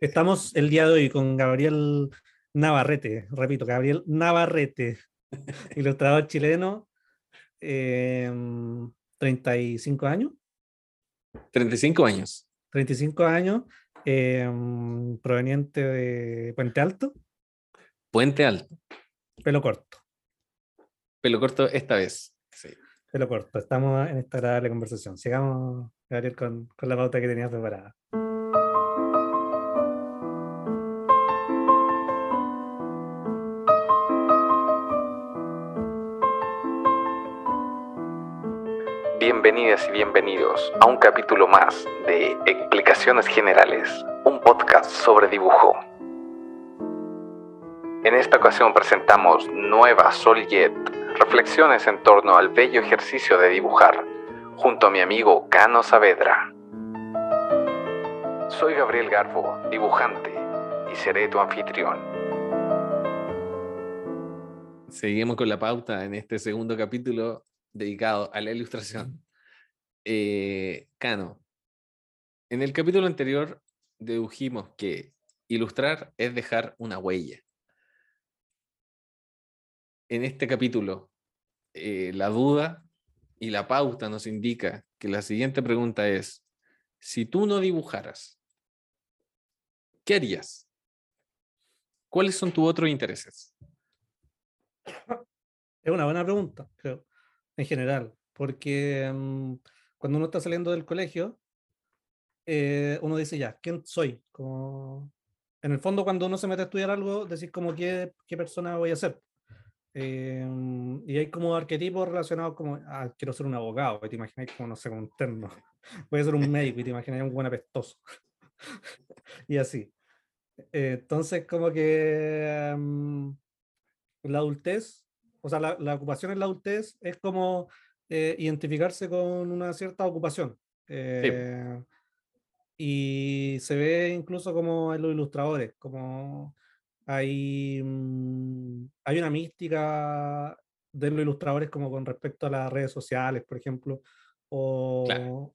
Estamos el día de hoy con Gabriel Navarrete, repito, Gabriel Navarrete, ilustrador chileno, 35 em, años. 35 años. 35 años, em, proveniente de Puente Alto. Puente Alto. Pelo corto. Pelo corto esta vez. Sí. Pelo corto. Estamos en esta agradable conversación. Sigamos, Gabriel, con, con la pauta que tenías preparada. Bienvenidas y bienvenidos a un capítulo más de Explicaciones Generales, un podcast sobre dibujo. En esta ocasión presentamos Nueva Soljet, reflexiones en torno al bello ejercicio de dibujar, junto a mi amigo Cano Saavedra. Soy Gabriel Garbo, dibujante, y seré tu anfitrión. Seguimos con la pauta en este segundo capítulo dedicado a la ilustración. Eh, Cano, en el capítulo anterior dedujimos que ilustrar es dejar una huella. En este capítulo, eh, la duda y la pauta nos indica que la siguiente pregunta es, si tú no dibujaras, ¿qué harías? ¿Cuáles son tus otros intereses? Es una buena pregunta, creo en general, porque mm, cuando uno está saliendo del colegio, eh, uno dice ya, ¿quién soy? Como, en el fondo, cuando uno se mete a estudiar algo, decir como qué, qué persona voy a ser. Eh, y hay como arquetipos relacionados como, ah, quiero ser un abogado, y te imaginas como, no sé, como un terno. Voy a ser un médico y te imaginas un buen apestoso. y así. Eh, entonces, como que mm, la adultez o sea, la, ocupación en la adultez es como eh, identificarse con una cierta ocupación. Eh, y se ve incluso como en los ilustradores, como hay, mm, hay una mística de los ilustradores como con respecto a las redes sociales, por ejemplo, o,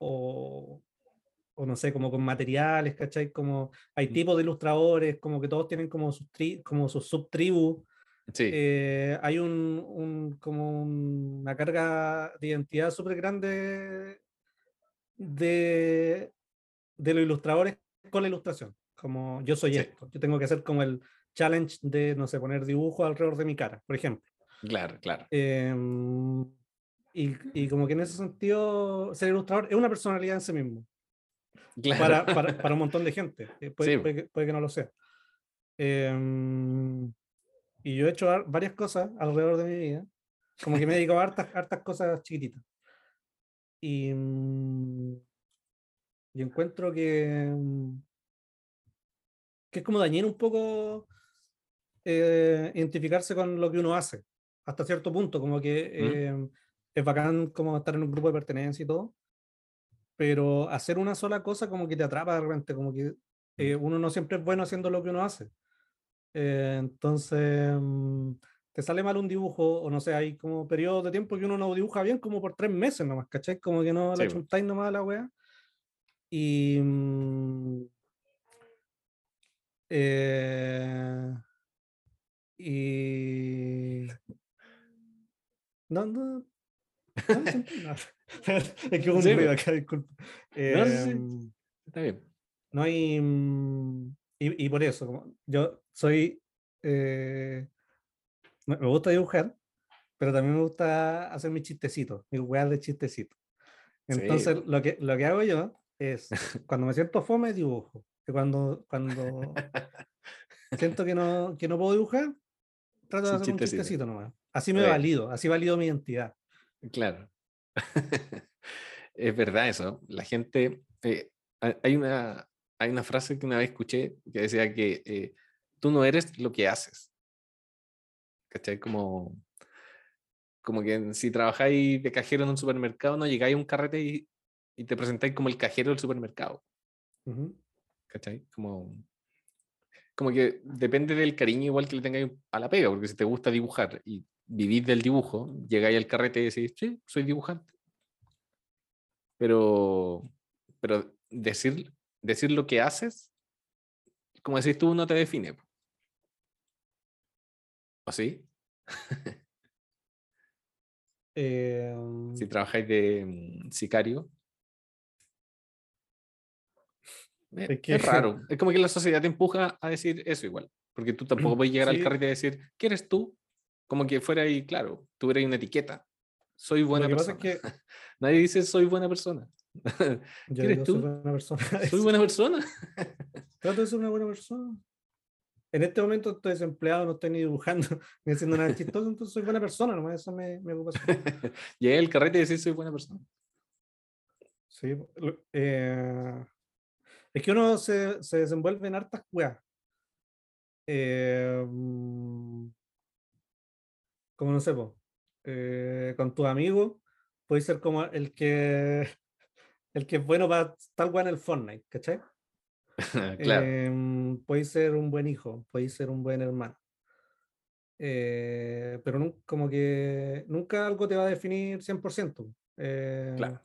o, no sé, como con materiales, ¿cachai? Como hay mm. tipos de ilustradores, como que todos tienen como sus, como sus subtribus eh, hay un, como una carga de identidad súper grande de, de los ilustradores con la ilustración. Como yo soy esto, yo tengo que hacer como el challenge de, no sé, poner dibujo alrededor de mi cara, por ejemplo. Claro, claro. Em, y, y, como que en ese sentido, ser ilustrador es una personalidad en sí mismo. Para, para, para, un montón de gente. Eh, puede, puede, que, puede, que, no lo sea. Eh, y yo he hecho varias cosas alrededor de mi vida. Como que me he dedicado a hartas, hartas cosas chiquititas. Y, mm, y encuentro que, mm, que es como dañar un poco eh, identificarse con lo que uno hace, hasta cierto punto, como que eh, es bacán como estar en un grupo de pertenencia y todo, pero hacer una sola cosa como que te atrapa de repente, como que eh, uno no siempre es bueno haciendo lo que uno hace. Eh, entonces, mm, te sale mal un dibujo, o no sé, hay como periodos de tiempo que uno no dibuja bien, como por tres meses nomás, ¿cachai? Como que no le time nomás a la wea. Y. Mm, eh, y. No, no. es que un ruido acá, disculpa. no, em, Está bien. No hay. Mm, y, y, por eso, como yo soy, eh, me gusta dibujar, pero también me gusta hacer mis chistecitos, mis weas de chistecitos. Entonces, lo, que, lo que hago yo es, cuando me siento fome, dibujo. Y cuando, cuando siento que no, que no puedo dibujar, trato de hacer un chistecito nomás. Así me valido, así valido mi identidad. Claro. es verdad eso. La gente, eh, hay, una, hay una frase que una vez escuché que decía que eh, tú no eres lo que haces. ¿Cachai? Como, como que si trabajáis de cajero en un supermercado, no llegáis a un carrete y, y te presentáis como el cajero del supermercado. ¿Cachai? Como, como que depende del cariño igual que le tengáis a la pega, porque si te gusta dibujar y vivís del dibujo, llegáis al carrete y decís, sí, soy dibujante. Pero, pero decir, decir lo que haces como decís tú, no te define. ¿O sí? Eh, Si trabajáis de mm, sicario. Eh, Es que- Es raro. Es como que la sociedad te empuja a decir eso igual. Porque tú tampoco puedes llegar al Sí. carrete y decir, ¿qué eres tú? Como que fuera ahí, claro, eres una etiqueta. Soy buena persona. es que Nadie dice soy buena persona. yo eres tú? soy buena persona. soy buena persona. Trato de ser una buena persona. En este momento estoy desempleado, no estoy ni dibujando, ni haciendo nada chistoso, entonces soy buena persona, nomás eso me, me ocupa. Llegué al carrete y decir soy buena persona. Sí, eh, es que uno se, se desenvuelve en hartas weas. Eh, mm, como no sé, po, eh, con tus amigos, puedes ser como el que el que es bueno para tal wea en el Fortnite, ¿cachai? claro. Em, podéis ser un buen hijo, podéis ser un buen hermano. Eh, pero nun- como que nunca algo te va a definir 100%. eh, Claro.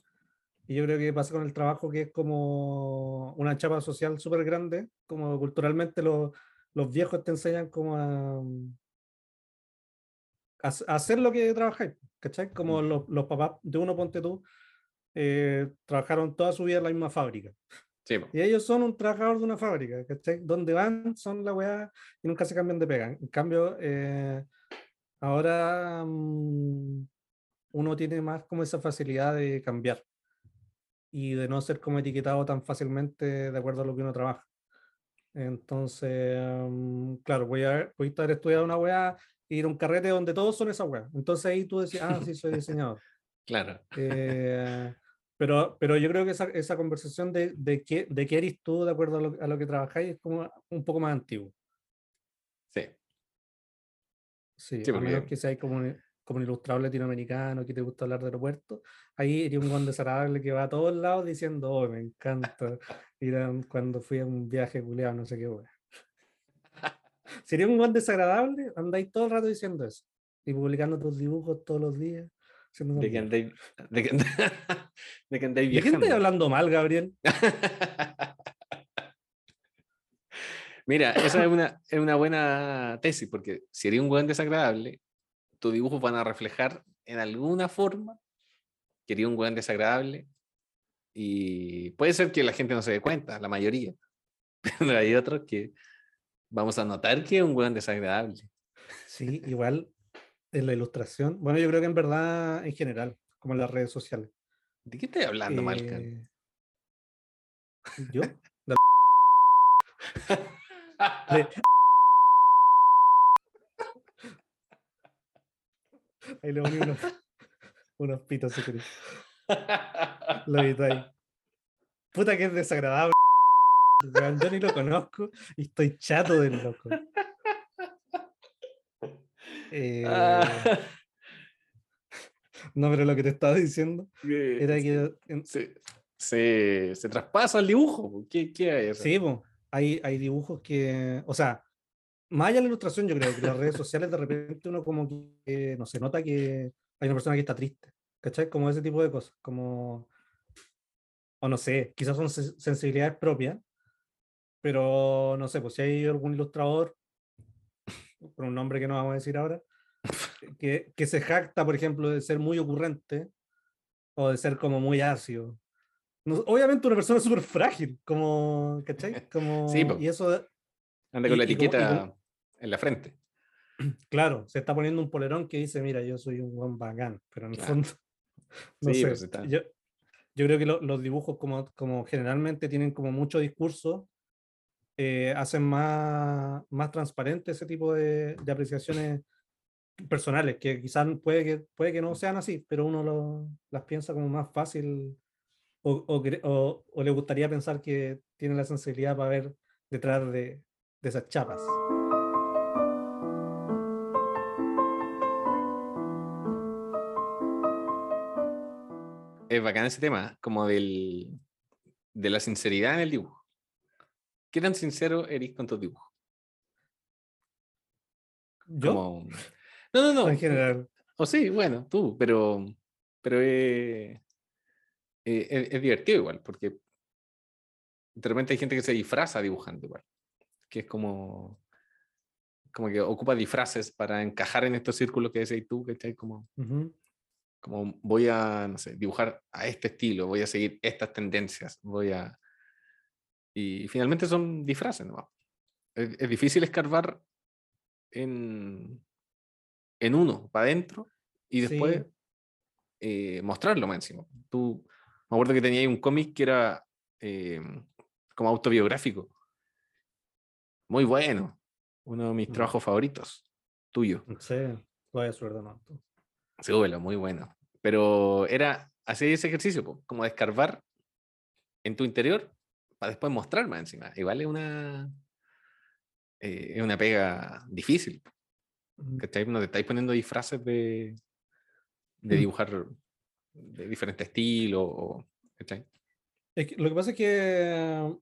Y yo creo que pasa con el trabajo que es como una chapa social súper grande, como culturalmente los, los viejos te enseñan como a, a hac- a hacer lo que trabajáis, ¿cachai? Como Mm. los, los papás de uno, ponte tú, eh, trabajaron toda su vida en la misma fábrica. Sí. Y ellos son un trabajador de una fábrica, ¿cachai? Donde van son la weá y nunca se cambian de pega. En cambio, eh, ahora mm, uno tiene más como esa facilidad de cambiar y de no ser como etiquetado tan fácilmente de acuerdo a lo que uno trabaja. Entonces, mm, claro, voy a voy a haber estudiado una weá y ir a un carrete donde todos son esa weá. Entonces ahí tú decís, ah, sí, soy diseñador. Claro. Eh, pero, pero yo creo que esa, esa conversación de, de, qué, de qué eres tú de acuerdo a lo, a lo que trabajáis es como un poco más antiguo. Sí. Sí, Sí, a menos que seas como un, como un ilustrador latinoamericano que te gusta hablar de aeropuertos, ahí eres un guan desagradable que va a todos lados diciendo, oh, me encanta ir a cuando fui a un viaje culeado, no sé qué. Sería un guan desagradable, andáis todo el rato diciendo eso y publicando tus dibujos todos los días. Haciendo De que andáis, de que, de que andáis ¿De viajando. hablando mal, Gabriel? Mira, esa es una, es una buena tesis, porque si eres un buen desagradable, tus dibujos van a reflejar en alguna forma que eres un buen desagradable. Y puede ser que la gente no se dé cuenta, la mayoría. Pero hay otros que vamos a notar que es un buen desagradable. Sí, igual en la ilustración. Bueno, yo creo que en verdad, en general, como en las redes sociales. ¿De qué estoy hablando? Eh, ¿Yo? De- de- Ahí le poní unos, unos pitos, si querés. Lo edito ahí. Puta que es desagradable. Yo ni lo conozco y estoy chato del loco. Eh, Ah, no, pero lo que te estaba diciendo era que en- se, se, se traspasa el dibujo. ¿Qué, qué hay eso? Sí, po, hay, hay dibujos que, o sea, más allá de la ilustración, yo creo que las redes sociales de repente uno como que, no se nota que hay una persona que está triste, ¿cachai? Como ese tipo de cosas, como, o no sé, quizás son sen- sensibilidades propias, pero no sé, pues si hay algún ilustrador, por un nombre que no vamos a decir ahora, que, que se jacta, por ejemplo, de ser muy ocurrente o de ser como muy ácido. No- obviamente una persona súper frágil, como, ¿cachai? Como, Sí, po. y eso, Anda con y- la y como- etiqueta como- en la frente. claro, se está poniendo un polerón que dice, mira, yo soy un buen bacán, pero en el Claro. fondo, no Sí, sé, pues está. yo, yo creo que lo- los dibujos como, como generalmente tienen como mucho discurso, eh, hacen más, más transparente ese tipo de, de apreciaciones personales, que quizás puede que, puede que no sean así, pero uno lo- las piensa como más fácil o, o o- o le gustaría pensar que tiene la sensibilidad para ver detrás de, de esas chapas. Es bacán ese tema, como del, de la sinceridad en el dibujo. ¿Qué tan sincero eres con tus dibujos? Yo, Como- No, no, no. en general, O sí, bueno, tú, pero, pero eh, eh, es, es divertido igual, porque de repente hay gente que se disfraza dibujando igual. que es como, como que ocupa disfraces para encajar en estos círculos que decís tú, ¿cachai? Como, Ujú. como voy a, no sé, dibujar a este estilo, voy a seguir estas tendencias, voy a... Y finalmente son disfraces, ¿no? Es, es difícil escarbar en, en uno, para adentro, y después Sí. eh, mostrarlo más encima. Tú, me acuerdo que tenía ahí un cómic que era eh, como autobiográfico. Muy bueno. Uno de mis Mm. trabajos favoritos. Tuyo. Sí, vaya suerte, no. Súbelo, muy bueno. Pero era hacer ese ejercicio, como de escarbar en tu interior para después mostrar más encima. Igual es una, eh, es una pega difícil. Mm. ¿cachai? No te estáis poniendo disfraces de, de Mm. dibujar de diferente estilo. Es que lo que pasa es que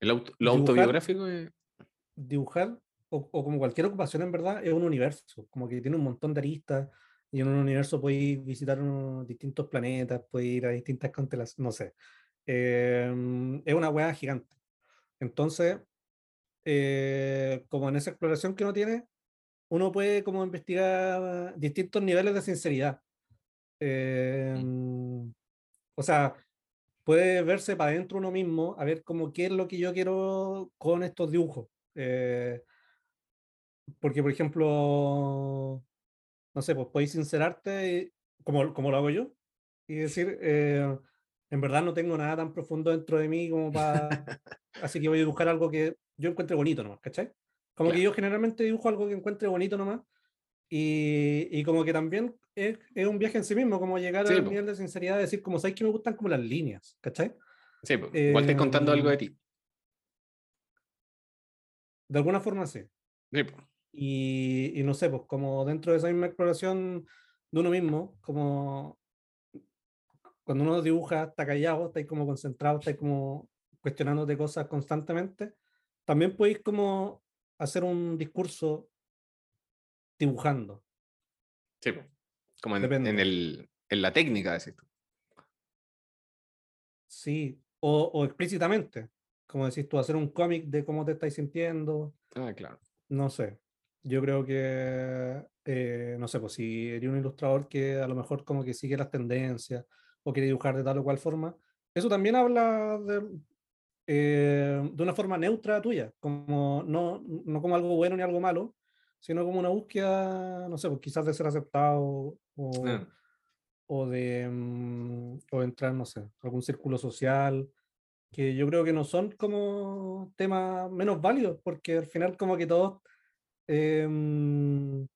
El auto- lo Dibujar- autobiográfico es- dibujar, o, o como cualquier ocupación en verdad, es un universo, como que tiene un montón de aristas, y en un universo podéis visitar unos distintos planetas, podéis ir a distintas constelaciones, no sé. Em, es una hueá gigante. Entonces, eh, como en esa exploración que uno tiene, uno puede como investigar distintos niveles de sinceridad. Em, o sea, puede verse para adentro uno mismo, a ver como qué es lo que yo quiero con estos dibujos. Eh, porque, por ejemplo, no sé, pues podéis sincerarte y- como, como lo hago yo y decir, eh, en verdad no tengo nada tan profundo dentro de mí como para... así que voy a dibujar algo que yo encuentre bonito nomás, ¿cachai? Como que yo generalmente dibujo algo que encuentre bonito nomás y, y como que también es, es un viaje en sí mismo, como llegar Sí, po. nivel de sinceridad de decir, como sabéis que me gustan como las líneas, ¿cachai? Sí, igual te contando algo de Em, ti. De alguna forma sí. Sí. Y, y no sé, pues como dentro de esa misma exploración de uno mismo, como cuando uno dibuja, está callado, está ahí como concentrado, está ahí como cuestionándote cosas constantemente, también podéis como hacer un discurso dibujando. Sí. Como en, en el, en la técnica, decís tú. Sí, o, o explícitamente, como decís tú, hacer un cómic de cómo te estáis sintiendo, Ah, claro. no sé. Yo creo que, eh, no sé, pues si eres un ilustrador que a lo mejor como que sigue las tendencias o quiere dibujar de tal o cual forma, eso también habla de, eh, de una forma neutra tuya, como no, no como algo bueno ni algo malo, sino como una búsqueda, no sé, pues quizás de ser aceptado o, Ah, o de, mm, o entrar, no sé, algún círculo social, que yo creo que no son como temas menos válidos, porque al final como que todos, em,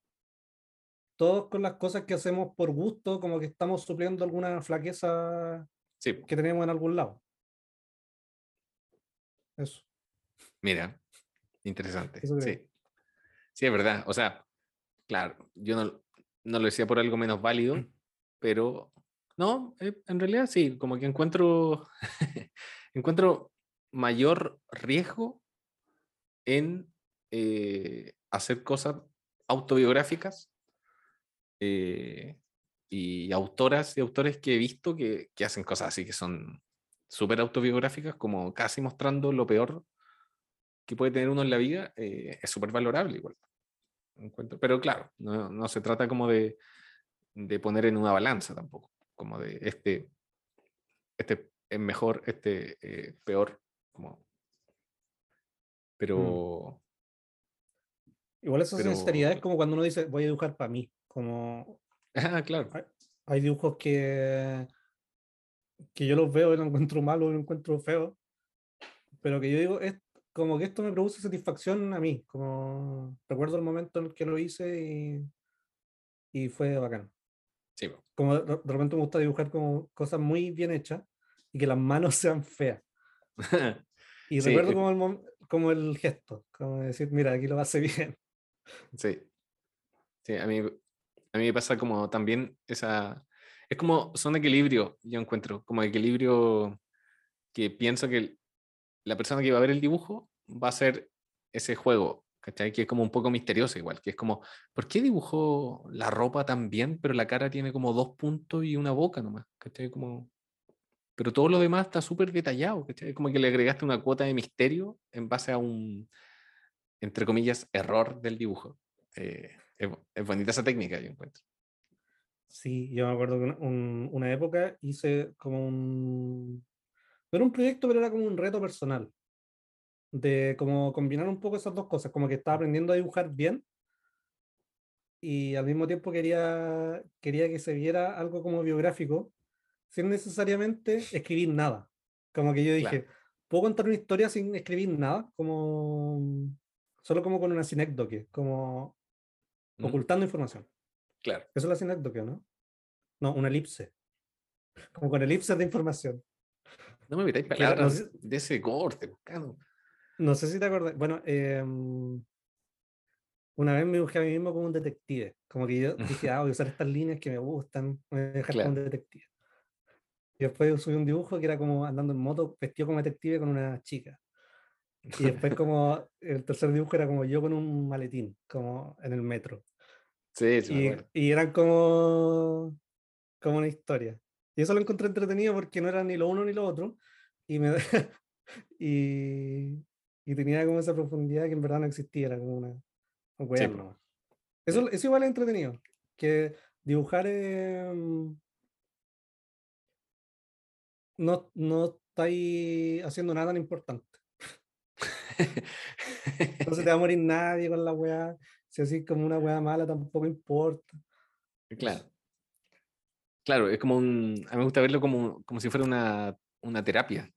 todos con las cosas que hacemos por gusto, como que estamos supliendo alguna flaqueza sí, que tenemos en algún lado. Eso. mira, interesante. Eso. Sí. sí, es verdad. O sea, claro, yo no, no lo decía por algo menos válido, pero no, eh, en realidad sí, como que encuentro, encuentro mayor riesgo en eh, hacer cosas autobiográficas eh, y autoras y autores que he visto que, que hacen cosas así que son súper autobiográficas, como casi mostrando lo peor que puede tener uno en la vida, eh, es súper valorable igual. Encuentro. Pero claro, no, no se trata como de, de poner en una balanza tampoco, como de este, este es mejor, este eh, peor, como... Pero... Igual esa Pero- sinceridad es como cuando uno dice, voy a dibujar para mí, como Ah, claro. hay, hay dibujos que, que yo los veo y los encuentro malos y los encuentro feos, pero que yo digo, es como que esto me produce satisfacción a mí, como recuerdo el momento en el que lo hice y, y fue bacán. Sí, po. Como de, de repente me gusta dibujar como cosas muy bien hechas y que las manos sean feas. Y Sí, recuerdo eh, como el, como el gesto, como decir, mira, aquí lo hace bien. Sí. Sí, a mí, a mí me pasa como también esa... Es como, son equilibrio, yo encuentro, como equilibrio que pienso que la persona que va a ver el dibujo va a hacer ese juego, ¿cachai? Que es como un poco misterioso igual, que es como, ¿por qué dibujó la ropa tan bien, pero la cara tiene como dos puntos y una boca nomás? ¿Cachai? Como, pero todo lo demás está súper detallado, ¿cachai? Como que le agregaste una cuota de misterio en base a un, entre comillas, error del dibujo. Eh, es, es, bonita esa técnica, yo encuentro. Sí, yo me acuerdo que un, una época hice como un... No era un proyecto, pero era como un reto personal. De como combinar un poco esas dos cosas, como que estaba aprendiendo a dibujar bien y al mismo tiempo quería, quería que se viera algo como biográfico, sin necesariamente escribir nada. Como que yo dije, ¿puedo contar una historia sin escribir nada? Como solo como con una sinécdoque, como mm. ocultando información. Claro. Eso es la sinécdoque, ¿no? No, una elipse. Como con elipses de información. No me metáis palabras de ese corte, buscando. No sé si te acuerdas. Bueno, eh, una vez me busqué a mí mismo como un detective. Como que yo dije, ah, voy a usar estas líneas que me gustan, voy a dejar como un detective. Y después subí un dibujo que era como andando en moto, vestido como detective con una chica. Y después como el tercer dibujo era como yo con un maletín, como en el metro. Sí, sí. Y, y eran como, como una historia. Y eso lo encontré entretenido porque no era ni lo uno ni lo otro. Y, me, y, y tenía como esa profundidad que en verdad no existía, era como una, eso, eso igual es entretenido. Que dibujar no, no estáis haciendo nada tan importante. no se te va a morir nadie con la weá. Si así como una weá mala tampoco importa. Claro. Claro, es como un. A mí me gusta verlo como, como si fuera una, una terapia.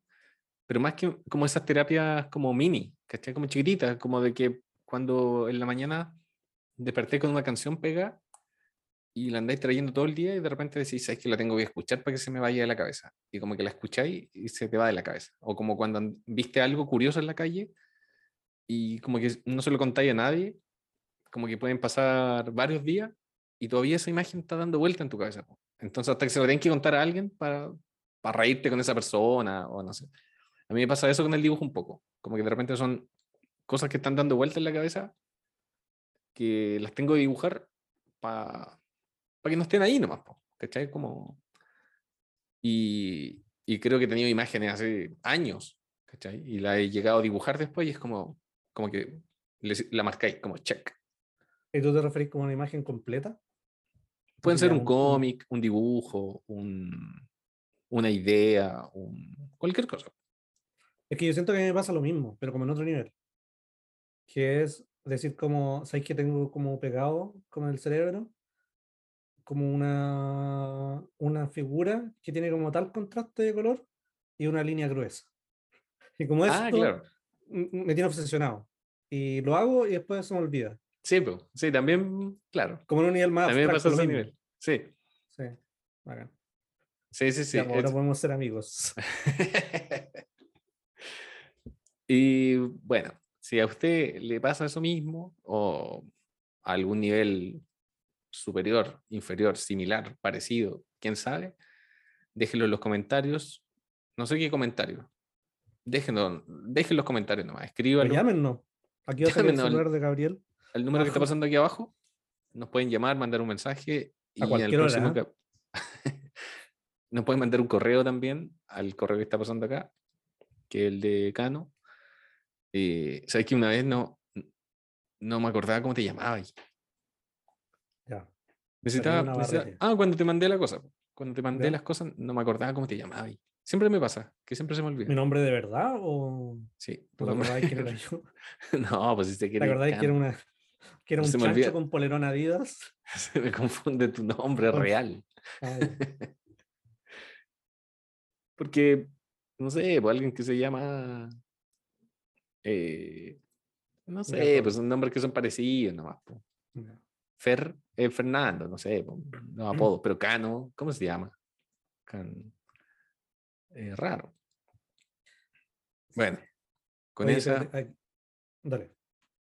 Pero más que como esas terapias como mini, ¿cachai? Como chiquititas, como de que cuando en la mañana desperté con una canción pega y la andáis trayendo todo el día y de repente decís, sabes que la tengo que escuchar para que se me vaya de la cabeza. Y como que la escucháis y se te va de la cabeza. O como cuando viste algo curioso en la calle y como que no se lo contáis a nadie, como que pueden pasar varios días y todavía esa imagen está dando vuelta en tu cabeza. Entonces hasta que se lo tienen que contar a alguien para, para reírte con esa persona o no sé. A mí me pasa eso con el dibujo un poco. Como que de repente son cosas que están dando vueltas en la cabeza que las tengo que dibujar para que no estén ahí nomás, ¿cachai? Como... Y, y, creo que he tenido imágenes hace años, ¿cachai? Y la he llegado a dibujar después y es como, como que la marcáis como check. ¿Y tú te referís como una imagen completa? Pueden ser un cómic, un dibujo, un, una idea, un, cualquier cosa. Es que yo siento que me pasa lo mismo, pero como en otro nivel que es decir como, ¿sabéis que tengo como pegado con el cerebro? Como una, una figura que tiene como tal contraste de color y una línea gruesa. Y como ah, esto me tiene obsesionado. Y lo hago y después se me olvida. Sí, sí, también, claro. Como en un nivel más. También pasa ese nivel. Sí. Sí, bacán. Sí, sí, sí. ahora podemos ser amigos. y bueno, si a usted le pasa eso mismo o a algún nivel superior, inferior, similar, parecido, quién sabe, déjenlo en los comentarios. No sé qué comentario. Déjenlo, dejen los comentarios nomás, escríbanlo. Llámenos. Aquí va a el celular de Gabriel. El número que está pasando aquí abajo. Nos pueden llamar, mandar un mensaje. Y a cualquier hora. nos pueden mandar un correo también al correo que está pasando acá, que es el de Cano, eh, ¿Sabes que una vez no, no me acordaba cómo te llamabas? Necesitaba, ah, cuando te mandé la cosa. Cuando te mandé las cosas, no me acordaba cómo te llamabas. Siempre me pasa, que siempre se me olvida. ¿Mi nombre de verdad o...? Sí. ¿Te acordáis quién era yo? no, pues si te ¿Te acordáis que era, una, que era un chancho con polerón Adidas? se me confunde tu nombre real. Porque, no sé, pues alguien que se llama eh, no sé, pues un nombre que son parecidos nomás. Fer, eh, Fernando, no sé, no apodo, pero Cano, ¿cómo se llama? Can, eh, raro. Bueno, con esa. Dale.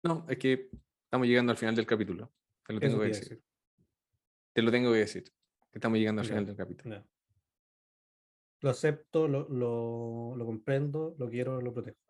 No, es que estamos llegando al final del capítulo. Te lo tengo que decir. Te lo tengo que decir. Que estamos llegando al final del capítulo. Lo acepto, lo, lo, lo comprendo, lo quiero, lo protejo.